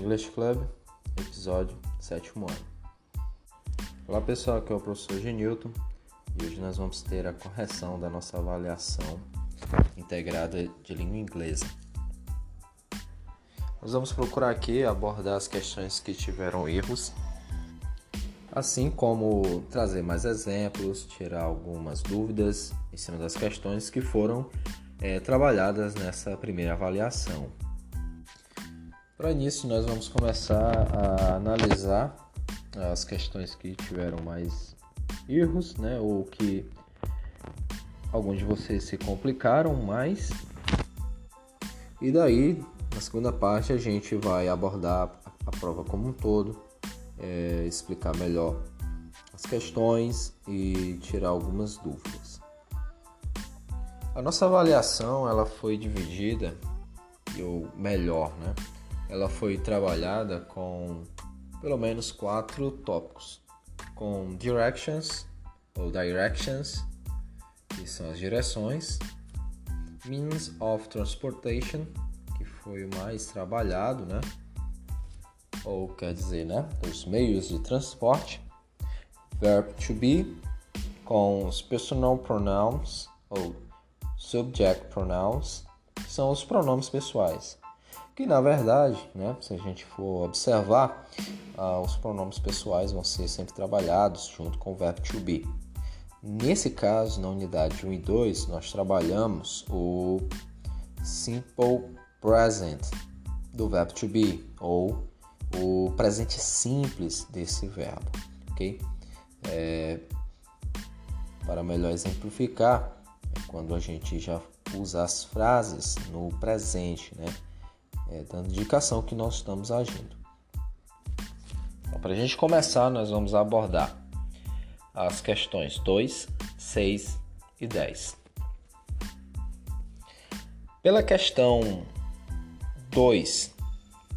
English Club, episódio 7 ano. Olá pessoal, aqui é o professor Genilton e hoje nós vamos ter a correção da nossa avaliação integrada de língua inglesa. Nós vamos procurar aqui abordar as questões que tiveram erros, assim como trazer mais exemplos, tirar algumas dúvidas em cima das questões que foram é, trabalhadas nessa primeira avaliação. Para início, nós vamos começar a analisar as questões que tiveram mais erros, né, ou que alguns de vocês se complicaram mais. E daí, na segunda parte, a gente vai abordar a prova como um todo, é, explicar melhor as questões e tirar algumas dúvidas. A nossa avaliação ela foi dividida, ou melhor, né? Ela foi trabalhada com pelo menos quatro tópicos, com directions ou directions, que são as direções, means of transportation, que foi o mais trabalhado, né? Ou quer dizer, né? Os meios de transporte, verb to be, com os personal pronouns ou subject pronouns, são os pronomes pessoais que na verdade, né, se a gente for observar, ah, os pronomes pessoais vão ser sempre trabalhados junto com o verbo to be. Nesse caso, na unidade 1 e 2, nós trabalhamos o simple present do verbo to be ou o presente simples desse verbo, ok? É, para melhor exemplificar, é quando a gente já usa as frases no presente, né? É, dando indicação que nós estamos agindo. Então, para a gente começar, nós vamos abordar as questões 2, 6 e 10. Pela questão 2,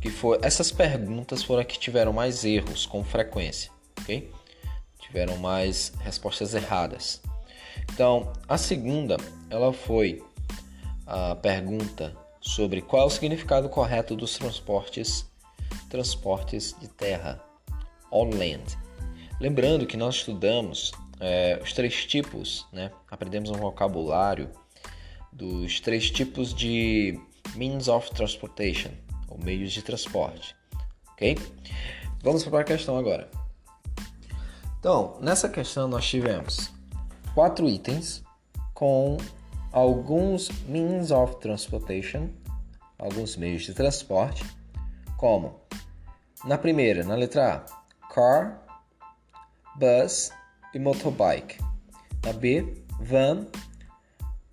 que foi essas perguntas foram as que tiveram mais erros com frequência, ok? Tiveram mais respostas erradas. Então, a segunda, ela foi a pergunta sobre qual é o significado correto dos transportes transportes de terra on land. Lembrando que nós estudamos é, os três tipos, né? aprendemos um vocabulário dos três tipos de means of transportation, ou meios de transporte, ok? Vamos para a questão agora. Então, nessa questão nós tivemos quatro itens com alguns means of transportation, alguns meios de transporte, como na primeira, na letra A, car, bus e motorbike. Na B, van,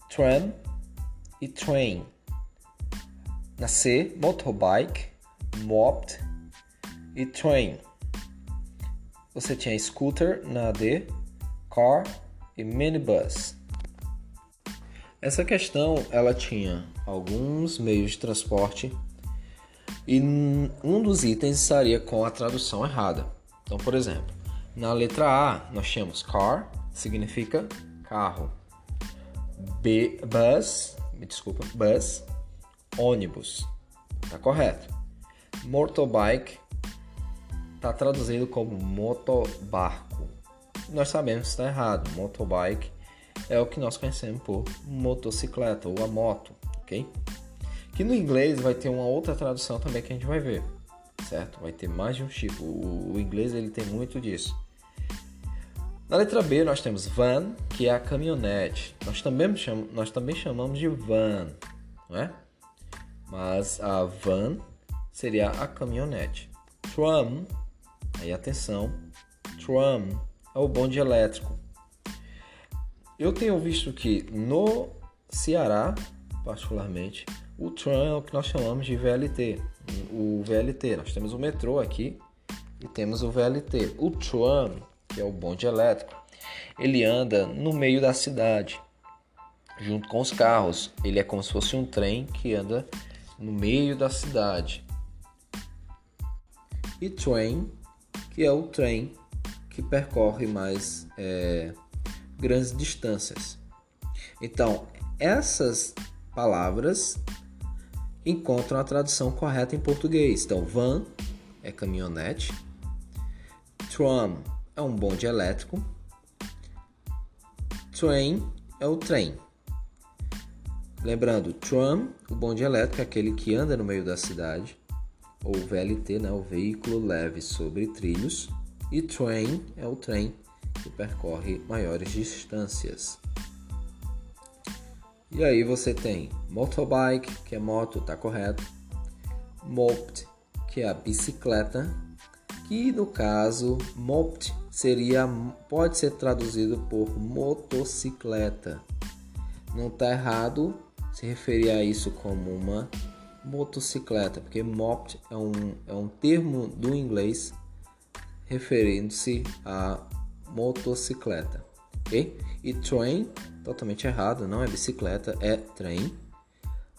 tram e train. Na C, motorbike, moped e train. Você tinha scooter na D, car e minibus. Essa questão ela tinha alguns meios de transporte e um dos itens estaria com a tradução errada. Então, por exemplo, na letra A nós tínhamos car, significa carro. B, bus, me desculpa, bus, ônibus. Tá correto. Motorbike tá traduzido como motobarco. Nós sabemos que está errado. Motorbike é o que nós conhecemos por motocicleta ou a moto, ok? Que no inglês vai ter uma outra tradução também que a gente vai ver, certo? Vai ter mais de um tipo. O, o inglês ele tem muito disso. Na letra B nós temos van, que é a caminhonete. Nós também, nós também chamamos de van, não é? Mas a van seria a caminhonete. Tram, aí atenção, tram é o bonde elétrico. Eu tenho visto que no Ceará, particularmente, o tram é o que nós chamamos de VLT. O VLT, nós temos o metrô aqui e temos o VLT. O tram, que é o bonde elétrico, ele anda no meio da cidade, junto com os carros. Ele é como se fosse um trem que anda no meio da cidade. E train, que é o trem que percorre mais é, grandes distâncias. Então, essas palavras encontram a tradução correta em português. Então, van é caminhonete, tram é um bonde elétrico, train é o trem. Lembrando, tram, o bonde elétrico é aquele que anda no meio da cidade, ou VLT, né, o veículo leve sobre trilhos, e train é o trem que percorre maiores distâncias. E aí você tem motorbike, que é moto, tá correto. Moped, que é a bicicleta, que no caso moped seria pode ser traduzido por motocicleta. Não tá errado se referir a isso como uma motocicleta, porque moped é um, é um termo do inglês referindo-se a motocicleta, ok? E train, totalmente errado, não é bicicleta, é trem.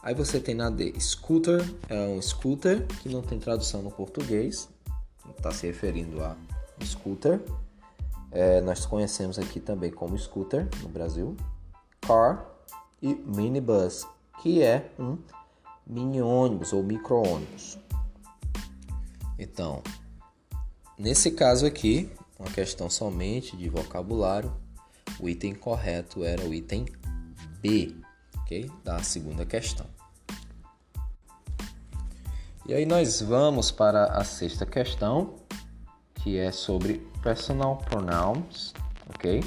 Aí você tem na D, scooter, é um scooter que não tem tradução no português, está se referindo a scooter. É, nós conhecemos aqui também como scooter no Brasil. Car e minibus, que é um mini ônibus ou micro ônibus. Então, nesse caso aqui, uma questão somente de vocabulário, o item correto era o item B, ok? Da segunda questão. E aí nós vamos para a sexta questão, que é sobre personal pronouns, ok?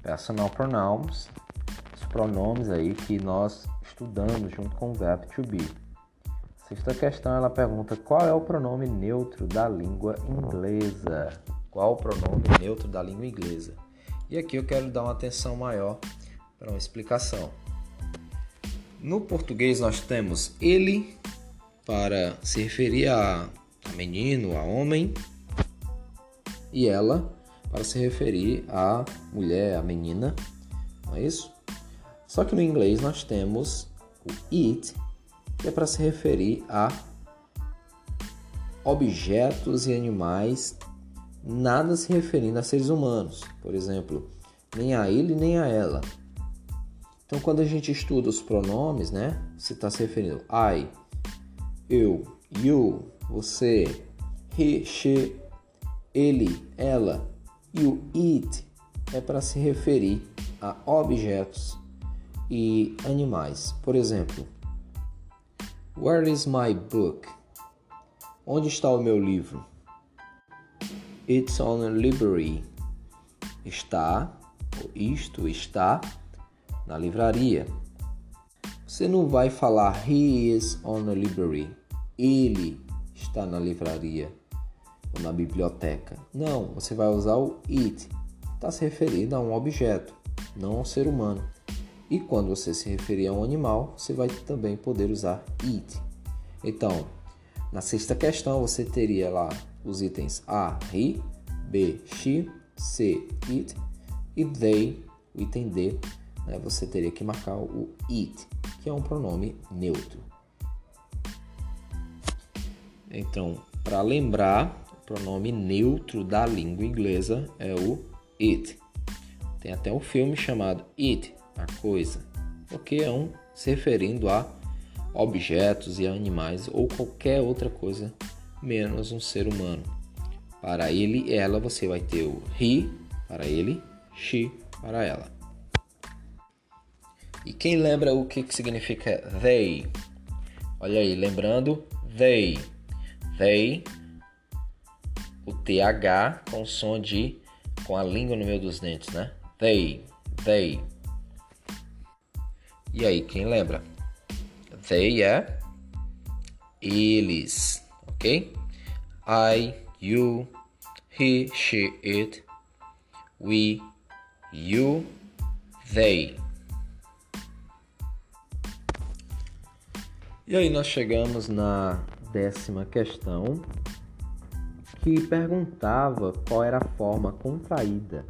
Personal pronouns, os pronomes aí que nós estudamos junto com o verbo to be. Sexta questão, ela pergunta qual é o pronome neutro da língua inglesa qual o pronome neutro da língua inglesa. E aqui eu quero dar uma atenção maior para uma explicação. No português nós temos ele para se referir a menino, a homem, e ela para se referir a mulher, a menina, não é isso? Só que no inglês nós temos o it, que é para se referir a objetos e animais nada se referindo a seres humanos, por exemplo, nem a ele nem a ela. Então, quando a gente estuda os pronomes, né, se está se referindo I, eu, you, você, he, she, ele, ela, e o it é para se referir a objetos e animais. Por exemplo, Where is my book? Onde está o meu livro? It's on a library. Está, isto está na livraria. Você não vai falar he is on a library. Ele está na livraria ou na biblioteca. Não, você vai usar o it. Está se referindo a um objeto, não a um ser humano. E quando você se referir a um animal, você vai também poder usar it. Então, na sexta questão, você teria lá os itens A, he, B, she, C, it e they, o item D, né, você teria que marcar o it, que é um pronome neutro. Então, para lembrar, o pronome neutro da língua inglesa é o it. Tem até um filme chamado It, a coisa, porque é um se referindo a objetos e animais ou qualquer outra coisa menos um ser humano. Para ele ela você vai ter o he para ele, she para ela. E quem lembra o que, que significa they? Olha aí, lembrando they. They, o TH com som de com a língua no meio dos dentes, né? They, they. E aí, quem lembra? They é eles, ok? I, you, he, she, it, we, you, they. E aí nós chegamos na décima questão que perguntava qual era a forma contraída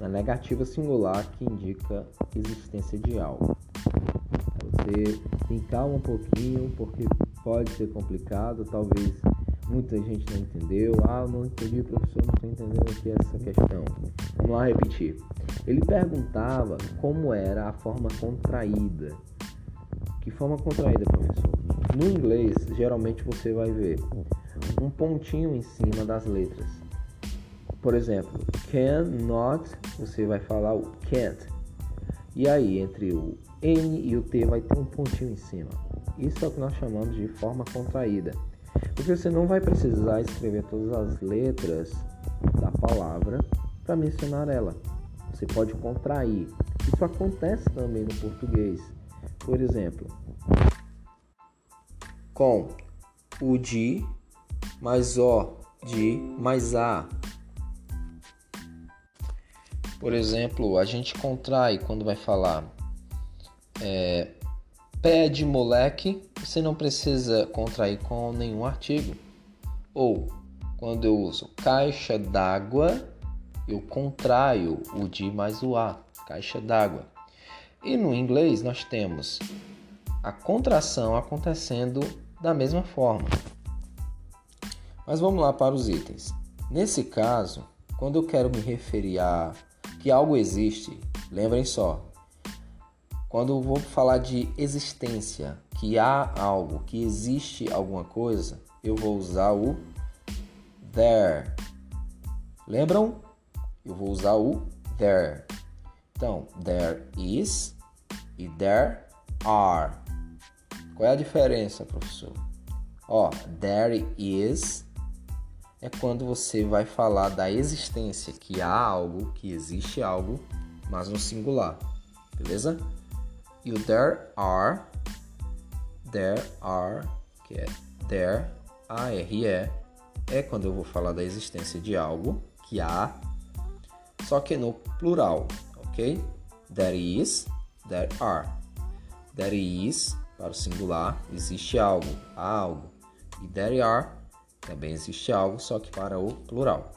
na negativa singular que indica existência de algo. Você tem calma um pouquinho, porque pode ser complicado, talvez muita gente não entendeu. Ah, não entendi, professor, não estou entendendo aqui essa questão. Vamos lá repetir. Ele perguntava como era a forma contraída Que forma contraída, professor? No inglês, geralmente você vai ver um pontinho em cima das letras. Por exemplo, can, not, você vai falar o can't. E aí, entre o N e o T vai ter um pontinho em cima. Isso é o que nós chamamos de forma contraída. Porque você não vai precisar escrever todas as letras da palavra para mencionar ela. Você pode contrair. Isso acontece também no português. Por exemplo, com o de mais o de mais a. Por exemplo, a gente contrai quando vai falar é, pé de moleque, você não precisa contrair com nenhum artigo. Ou quando eu uso caixa d'água, eu contraio o de mais o a, caixa d'água. E no inglês nós temos a contração acontecendo da mesma forma. Mas vamos lá para os itens. Nesse caso, quando eu quero me referir a que algo existe, lembrem só, quando eu vou falar de existência, que há algo, que existe alguma coisa, eu vou usar o there. Lembram? Eu vou usar o there. Então, there is e there are. Qual é a diferença, professor? Ó, there is é quando você vai falar da existência, que há algo, que existe algo, mas no singular. Beleza? E o there are, there are, que é there, A-R-E, é quando eu vou falar da existência de algo, que há, só que no plural, ok? There is, there are. There is, para o singular, existe algo, há algo. E there are, também existe algo, só que para o plural.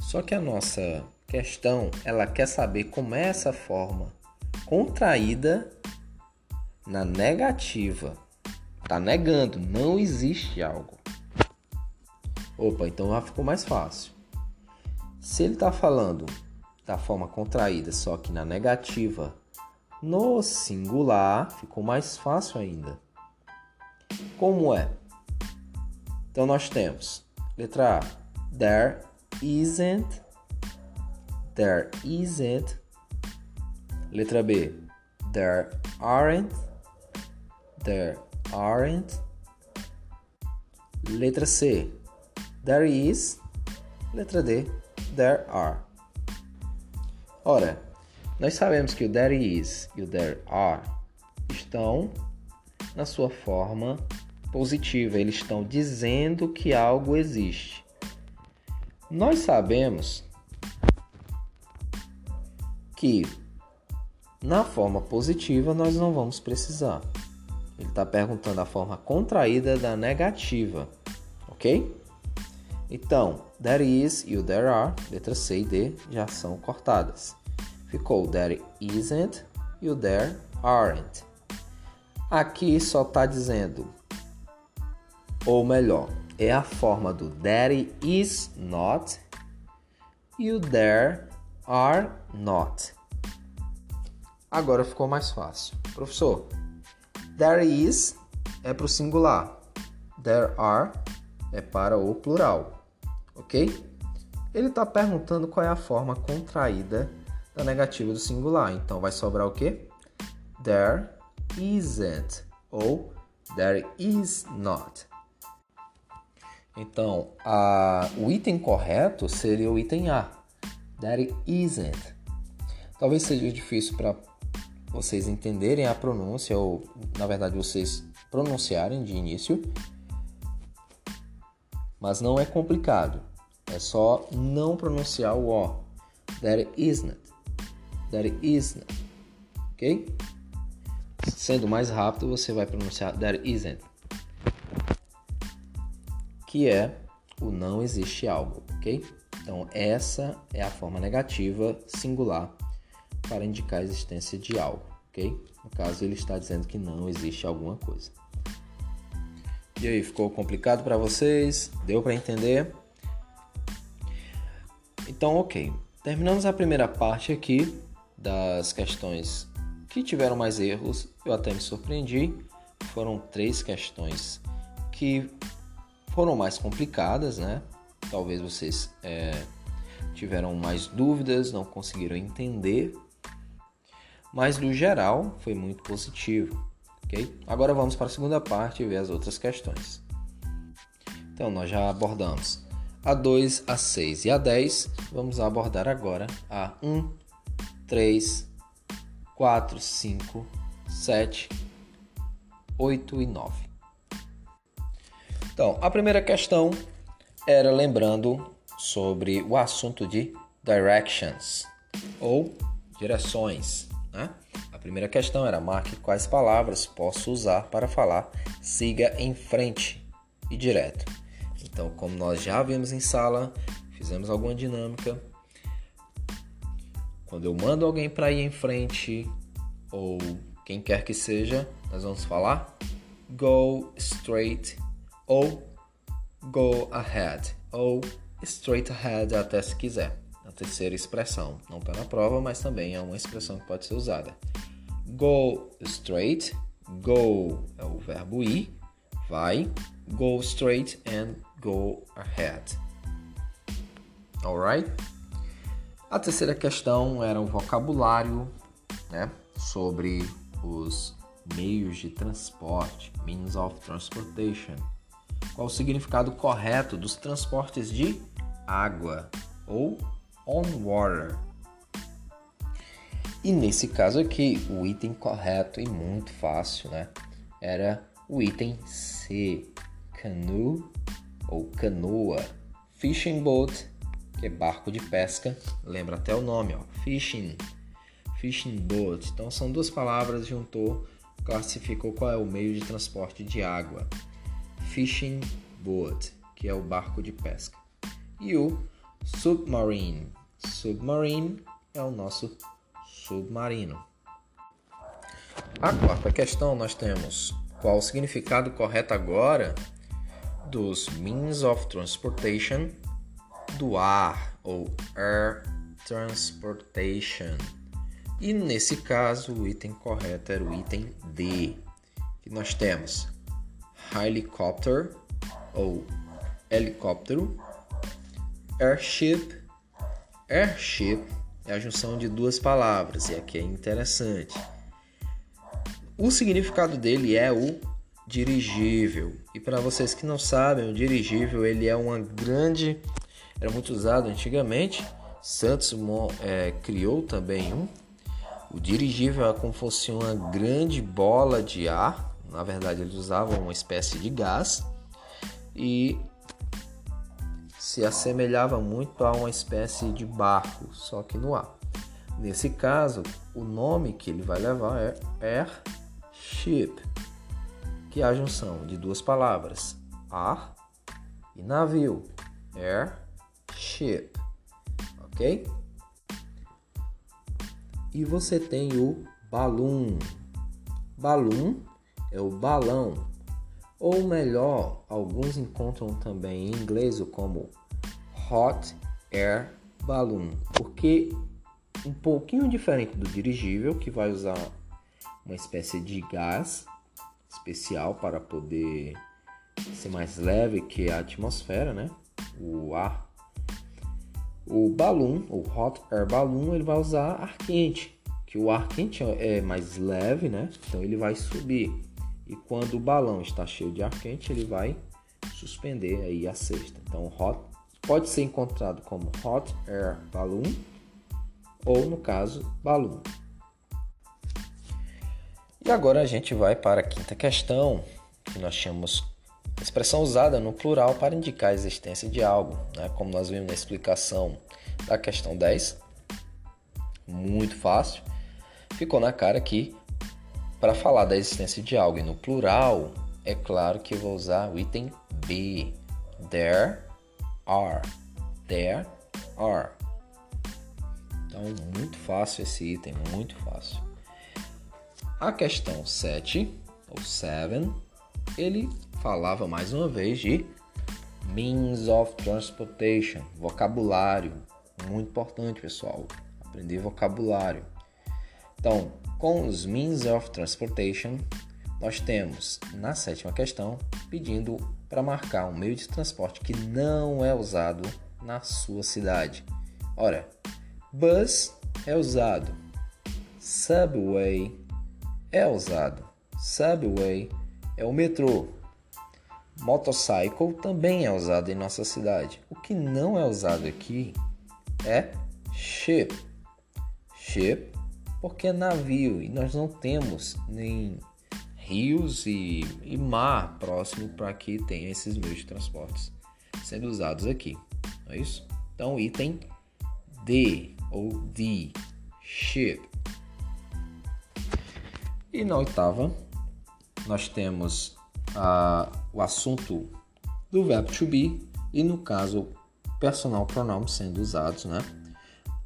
Só que a nossa questão, ela quer saber como é essa forma contraída na negativa. Tá negando, não existe algo. Opa, então já ficou mais fácil. Se ele está falando da forma contraída, só que na negativa, no singular, ficou mais fácil ainda. Como é? Então nós temos letra A, there isn't, there isn't. Letra B, there aren't, there aren't. Letra C, there is. Letra D, there are. Ora, nós sabemos que o there is e o there are estão na sua forma positiva, eles estão dizendo que algo existe. Nós sabemos que na forma positiva nós não vamos precisar. Ele está perguntando a forma contraída da negativa, ok? Então, there is e o there are, letra C e D, já são cortadas. Ficou there isn't e o there aren't. Aqui só está dizendo, ou melhor, é a forma do there is not e o there are not. Agora ficou mais fácil. Professor, there is é para o singular, there are é para o plural ok? Ele está perguntando qual é a forma contraída da negativa do singular. Então vai sobrar o quê? There isn't ou there is not. Então, a, o item correto seria o item A. There isn't. Talvez seja difícil para vocês entenderem a pronúncia ou, na verdade, vocês pronunciarem de início, mas não é complicado. É só não pronunciar o O. There isn't. There isn't. Ok? Sendo mais rápido, você vai pronunciar there isn't. Que é o não existe algo, ok? Então, essa é a forma negativa singular para indicar a existência de algo, ok? No caso, ele está dizendo que não existe alguma coisa. E aí, ficou complicado para vocês? Deu para entender? Então, ok. Terminamos a primeira parte aqui das questões que tiveram mais erros, eu até me surpreendi. Foram três questões que foram mais complicadas, né? Talvez vocês é, tiveram mais dúvidas, não conseguiram entender, mas no geral foi muito positivo, ok? Agora vamos para a segunda parte e ver as outras questões. Então nós já abordamos a 2, a 6 e a 10. Vamos abordar agora a 1, 3, 4, 5, 7, 8 e 9. Então, a primeira questão era lembrando sobre o assunto de directions ou direções. Né? A primeira questão era marque quais palavras posso usar para falar siga em frente e direto. Então, como nós já vimos em sala, fizemos alguma dinâmica, quando eu mando alguém para ir em frente, ou quem quer que seja, nós vamos falar go straight ou go ahead ou straight ahead até se quiser. Terceira expressão não está na prova, mas também é uma expressão que pode ser usada. Go straight, go é o verbo ir, vai, go straight and go ahead. Alright? A terceira questão era o vocabulário, né, sobre os meios de transporte, means of transportation. Qual o significado correto dos transportes de água ou on water? E nesse caso aqui, o item correto e muito fácil, né? Era o item C, canoe ou canoa, fishing boat que é barco de pesca, lembra até o nome, ó, fishing, fishing boat. Então são duas palavras, juntou, classificou qual é o meio de transporte de água. Fishing boat, que é o barco de pesca. E o submarine. Submarine é o nosso submarino. A quarta questão nós temos qual o significado correto agora dos means of transportation do ar ou air transportation. E nesse caso, o item correto era o item D, que nós temos helicopter ou helicóptero, airship. Airship é a junção de duas palavras e aqui é interessante. O significado dele é o dirigível. E para vocês que não sabem, o dirigível ele é uma grande era muito usado antigamente. Santos é, criou também um. O dirigível é como se fosse uma grande bola de ar. Na verdade, eles usavam uma espécie de gás e se assemelhava muito a uma espécie de barco, só que no ar. Nesse caso, o nome que ele vai levar é airship, que é a junção de duas palavras, ar e navio. Air ship, ok? E você tem o balloon. Balloon é o balão, ou melhor, alguns encontram também em inglês como hot air balloon, porque um pouquinho diferente do dirigível, que vai usar uma espécie de gás especial para poder ser mais leve que a atmosfera, né? O ar o balloon, o hot air balloon, ele vai usar ar quente, que o ar quente é mais leve, né? Então ele vai subir. E quando o balão está cheio de ar quente, ele vai suspender aí a cesta. Então hot pode ser encontrado como hot air balloon ou no caso balloon. E agora a gente vai para a quinta questão, que nós chamamos Expressão usada no plural para indicar a existência de algo, né? como nós vimos na explicação da questão 10. Muito fácil. Ficou na cara que, para falar da existência de algo e no plural, é claro que eu vou usar o item B. There are. There are. Então, muito fácil esse item, muito fácil. A questão 7, ou 7, ele falava mais uma vez de means of transportation, vocabulário, muito importante, pessoal, aprender vocabulário. Então, com os means of transportation, nós temos na sétima questão pedindo para marcar um meio de transporte que não é usado na sua cidade. Ora, bus é usado, subway é usado, subway é o metrô. Motorcycle também é usado em nossa cidade. O que não é usado aqui é ship. Ship porque é navio e nós não temos nem rios e, e mar próximo para que tenha esses meios de transportes sendo usados aqui. Não é isso? Então, item D ou D, ship. E na oitava, nós temos uh, o assunto do verbo to be e, no caso, personal pronoun sendo usados, né?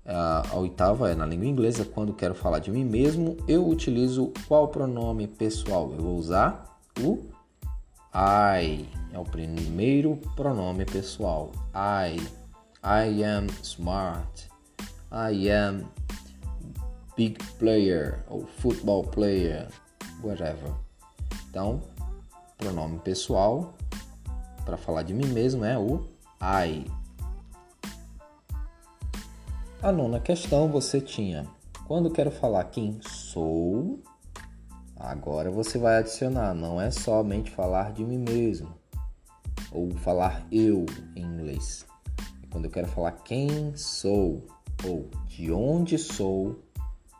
A oitava é na língua inglesa, quando quero falar de mim mesmo, eu utilizo qual pronome pessoal? Eu vou usar o I. É o primeiro pronome pessoal. I. I am smart. I am big player ou football player, whatever. Então, pronome pessoal para falar de mim mesmo é o I. A nona questão você tinha quando quero falar quem sou, agora você vai adicionar, não é somente falar de mim mesmo ou falar eu em inglês. Quando eu quero falar quem sou ou de onde sou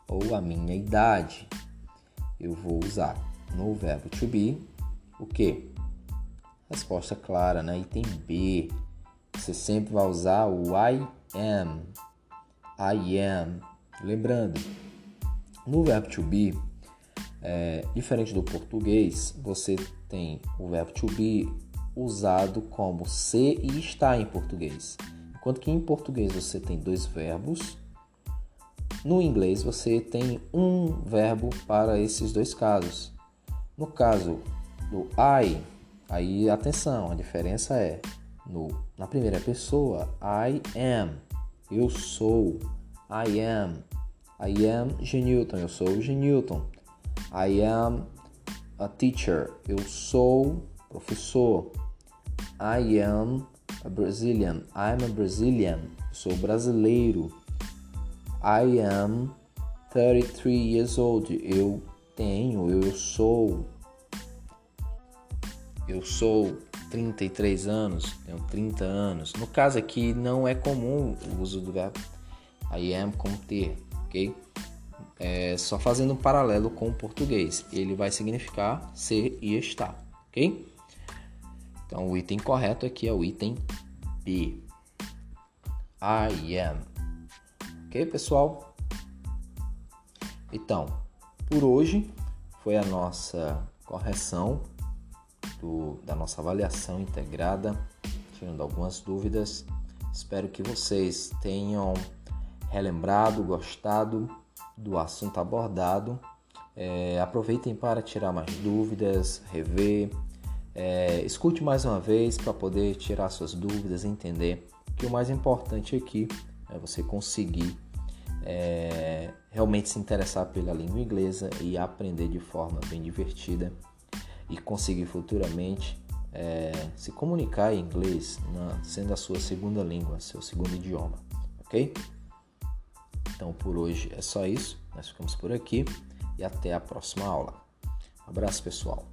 ou a minha idade, eu vou usar no verbo to be o que? Resposta clara, né? Item B. Você sempre vai usar o I am I am. Lembrando, no verbo to be, é, diferente do português, você tem o verbo to be usado como ser e estar em português. Enquanto que em português você tem dois verbos, no inglês você tem um verbo para esses dois casos. No caso do I, aí atenção, a diferença é no, na primeira pessoa, I am eu sou. I am. I am G. Newton. Eu sou G. Newton. I am a teacher. Eu sou professor. I am a Brazilian. I am a Brazilian. Eu sou brasileiro. I am 33 years old. Eu tenho, eu sou. Eu sou 33 anos, tenho 30 anos. No caso aqui não é comum o uso do verbo I am como ter, ok? É, só fazendo um paralelo com o português. Ele vai significar ser e estar, ok? Então o item correto aqui é o item B. I am. Ok, pessoal? Então, por hoje foi a nossa correção do, da nossa avaliação integrada, tirando algumas dúvidas. Espero que vocês tenham relembrado, gostado do assunto abordado. É, aproveitem para tirar mais dúvidas, rever, é, escute mais uma vez para poder tirar suas dúvidas, entender que o mais importante aqui é você conseguir é, realmente se interessar pela língua inglesa e aprender de forma bem divertida e conseguir futuramente é, se comunicar em inglês, na, sendo a sua segunda língua, seu segundo idioma, ok? Então por hoje é só isso, nós ficamos por aqui e até a próxima aula. Abraço pessoal.